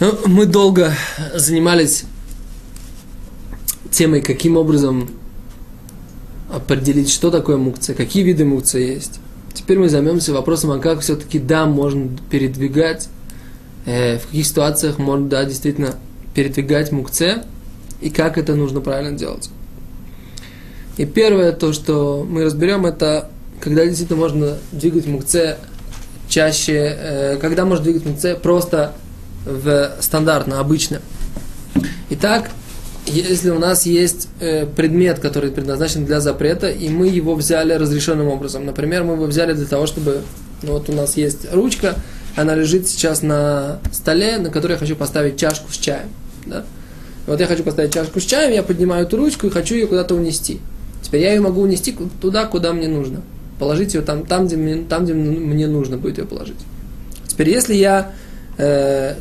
Ну, мы долго занимались темой, каким образом определить, что такое мукция, какие виды мукция есть. Теперь мы займемся вопросом, а как все-таки, да, можно передвигать, э, в каких ситуациях можно, да, действительно передвигать мукце, и как это нужно правильно делать. И первое, то, что мы разберем, это когда действительно можно двигать мукце чаще, э, когда можно двигать мукце просто в стандартно, обычно. Итак, если у нас есть э, предмет, который предназначен для запрета, и мы его взяли разрешенным образом. Например, мы его взяли для того, чтобы... Ну, вот у нас есть ручка, она лежит сейчас на столе, на которой я хочу поставить чашку с чаем. Да? Вот я хочу поставить чашку с чаем, я поднимаю эту ручку и хочу ее куда-то унести. Теперь я ее могу унести туда, куда мне нужно. Положить ее там, там, где мне, там, где мне нужно будет ее положить. Теперь, если я э,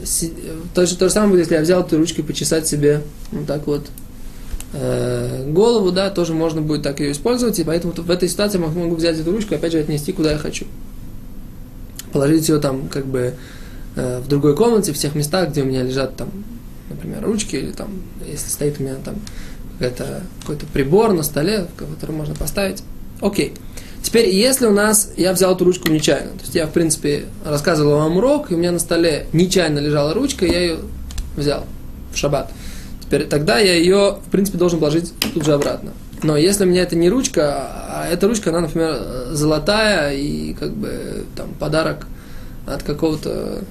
то, то же самое будет, если я взял эту ручку и почесать себе вот так вот э, голову, да, тоже можно будет так ее использовать, и поэтому в этой ситуации я могу взять эту ручку и опять же отнести куда я хочу. Положить ее там как бы э, в другой комнате, в тех местах, где у меня лежат там, например, ручки, или там, если стоит у меня там какой-то прибор на столе, который можно поставить. Окей. Теперь, если у нас, я взял эту ручку нечаянно, то есть я, в принципе, рассказывал вам урок, и у меня на столе нечаянно лежала ручка, я ее взял в шаббат. Теперь, тогда я ее, в принципе, должен положить тут же обратно. Но если у меня это не ручка, а эта ручка, она, например, золотая и как бы там подарок от какого-то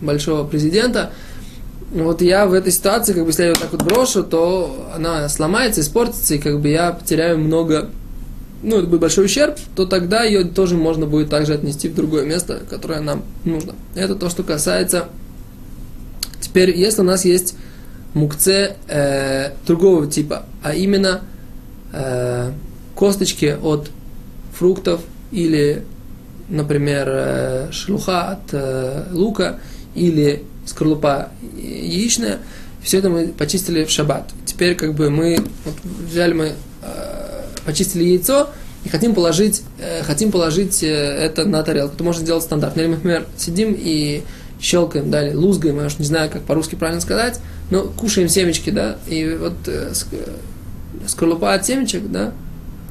большого президента, вот я в этой ситуации, как бы, если я ее так вот брошу, то она сломается, испортится, и как бы я потеряю много ну, это будет большой ущерб, то тогда ее тоже можно будет также отнести в другое место, которое нам нужно. Это то, что касается... Теперь, если у нас есть мукце э, другого типа, а именно э, косточки от фруктов или, например, э, шелуха от э, лука или скорлупа яичная, все это мы почистили в шаббат. Теперь как бы мы вот, взяли мы почистили яйцо и хотим положить, э, хотим положить э, это на тарелку. Это можно сделать стандартно. Или, например, сидим и щелкаем, да, или лузгаем, я уж не знаю, как по-русски правильно сказать, но кушаем семечки, да, и вот э, скорлупа от семечек, да,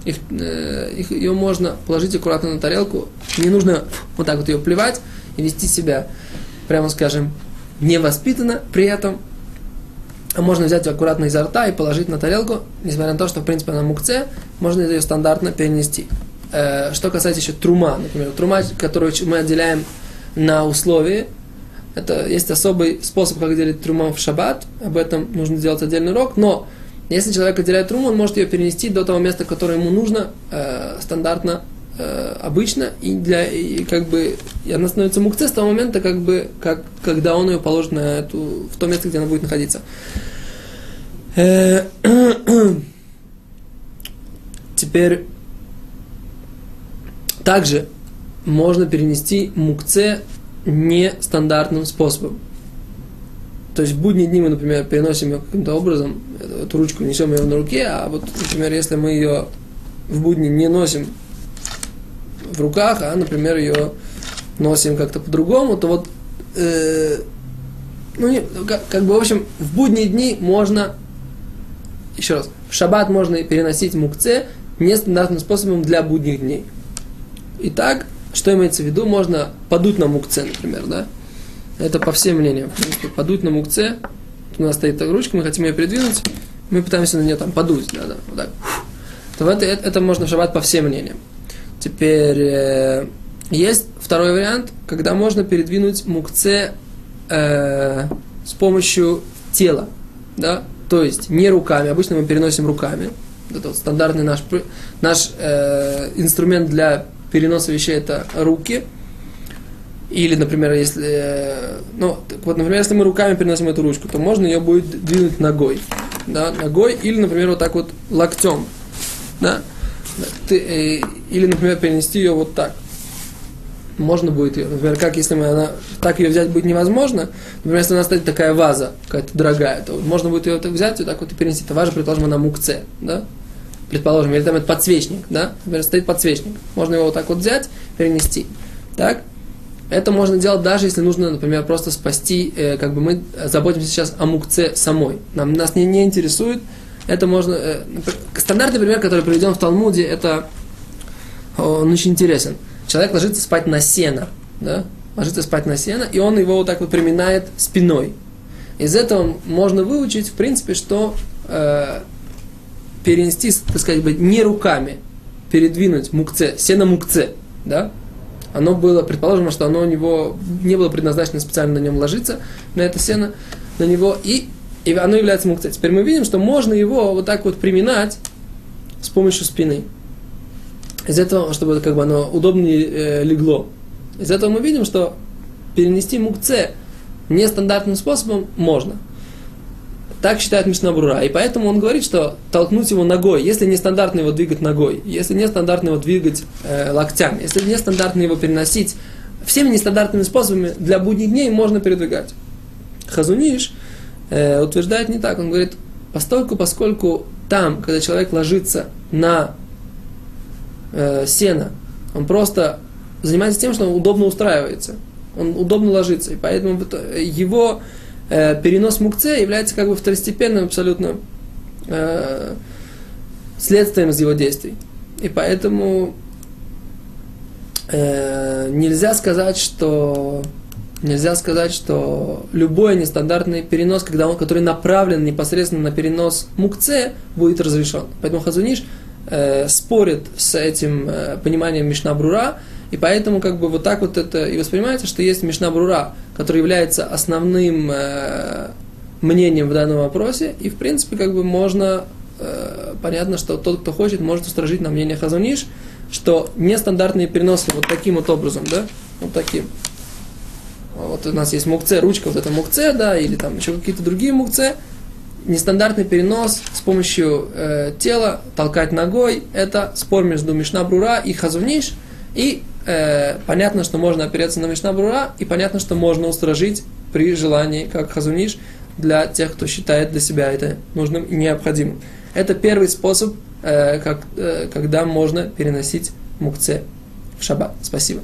их, э, их, ее можно положить аккуратно на тарелку, не нужно вот так вот ее плевать и вести себя, прямо скажем, невоспитанно, при этом можно взять аккуратно изо рта и положить на тарелку, несмотря на то, что, в принципе, она мукце, можно ее стандартно перенести. Э, что касается еще трума, например, трума, которую мы отделяем на условии, это есть особый способ, как делить труму в шаббат, об этом нужно сделать отдельный урок, но если человек отделяет труму, он может ее перенести до того места, которое ему нужно, э, стандартно, э, обычно, и, для, и как бы и она становится мукце с того момента, как бы, как, когда он ее положит на эту, в то место, где она будет находиться. Э, теперь также можно перенести мукце нестандартным способом. То есть в будние дни мы, например, переносим ее каким-то образом, эту ручку несем ее на руке, а вот, например, если мы ее в будни не носим в руках, а, например, ее носим как-то по-другому, то вот, э, ну, не, как, как бы, в общем, в будние дни можно еще раз, в шаббат можно переносить мукце нестандартным способом для будних дней. Итак, что имеется в виду? Можно подуть на мукце, например, да? Это по всем мнениям. Подуть на мукце. У нас стоит ручка, мы хотим ее передвинуть, мы пытаемся на нее там подуть, да, да, вот так. То это, это, это можно в шаббат по всем мнениям. Теперь э, есть второй вариант, когда можно передвинуть мукце э, с помощью тела, да, то есть не руками, обычно мы переносим руками. Это вот стандартный наш, наш э, инструмент для переноса вещей это руки. Или, например, если, э, ну, вот, например, если мы руками переносим эту ручку, то можно ее будет двинуть ногой, да, ногой, или, например, вот так вот локтем, да, Ты, э, или, например, перенести ее вот так можно будет ее, например, как если мы, она, так ее взять будет невозможно, например, если у нас стоит такая ваза, какая-то дорогая, то можно будет ее так взять и так вот и перенести. Это важно, предположим, она мукце, да? Предположим, или там это подсвечник, да? Например, стоит подсвечник. Можно его вот так вот взять, перенести. Так? Это можно делать даже если нужно, например, просто спасти, э, как бы мы заботимся сейчас о мукце самой. Нам, нас не, не интересует, это можно... Э, стандартный пример, который приведен в Талмуде, это он очень интересен. Человек ложится спать на сено, да? ложится спать на сено, и он его вот так вот приминает спиной. Из этого можно выучить, в принципе, что э, перенести, так сказать, не руками, передвинуть мукце, сено мукце, да, оно было, предположим, что оно у него не было предназначено специально на нем ложиться, на это сено, на него, и, и оно является мукце. Теперь мы видим, что можно его вот так вот приминать с помощью спины. Из этого, чтобы как бы оно удобнее э, легло. Из этого мы видим, что перенести мукце нестандартным способом можно. Так считает Мишнабрура. И поэтому он говорит, что толкнуть его ногой, если нестандартно его двигать ногой, если нестандартно его двигать э, локтями, если нестандартно его переносить, всеми нестандартными способами для будних дней можно передвигать. Хазуниш э, утверждает не так. Он говорит, постольку, поскольку там, когда человек ложится на э, сено, он просто занимается тем, что он удобно устраивается, он удобно ложится, и поэтому его э, перенос мукце является как бы второстепенным абсолютно э, следствием из его действий. И поэтому э, нельзя сказать, что нельзя сказать, что любой нестандартный перенос, когда он, который направлен непосредственно на перенос мукце, будет разрешен. Поэтому Хазуниш э, спорит с этим э, пониманием Мишна Брура, и поэтому как бы вот так вот это и воспринимается, что есть Мишна Брура, который является основным э, мнением в данном вопросе, и в принципе как бы можно, э, понятно, что тот, кто хочет, может устражить на мнение Хазуниш, что нестандартные переносы вот таким вот образом, да, вот таким. Вот у нас есть мукце, ручка, вот это мукце, да, или там еще какие-то другие мукце, нестандартный перенос с помощью э, тела, толкать ногой, это спор между Мишна Брура и Хазуниш, и э, понятно, что можно опереться на Мишна Брура, и понятно, что можно устражить при желании, как Хазуниш, для тех, кто считает для себя это нужным и необходимым. Это первый способ, э, как, э, когда можно переносить мукце в шаббат. Спасибо.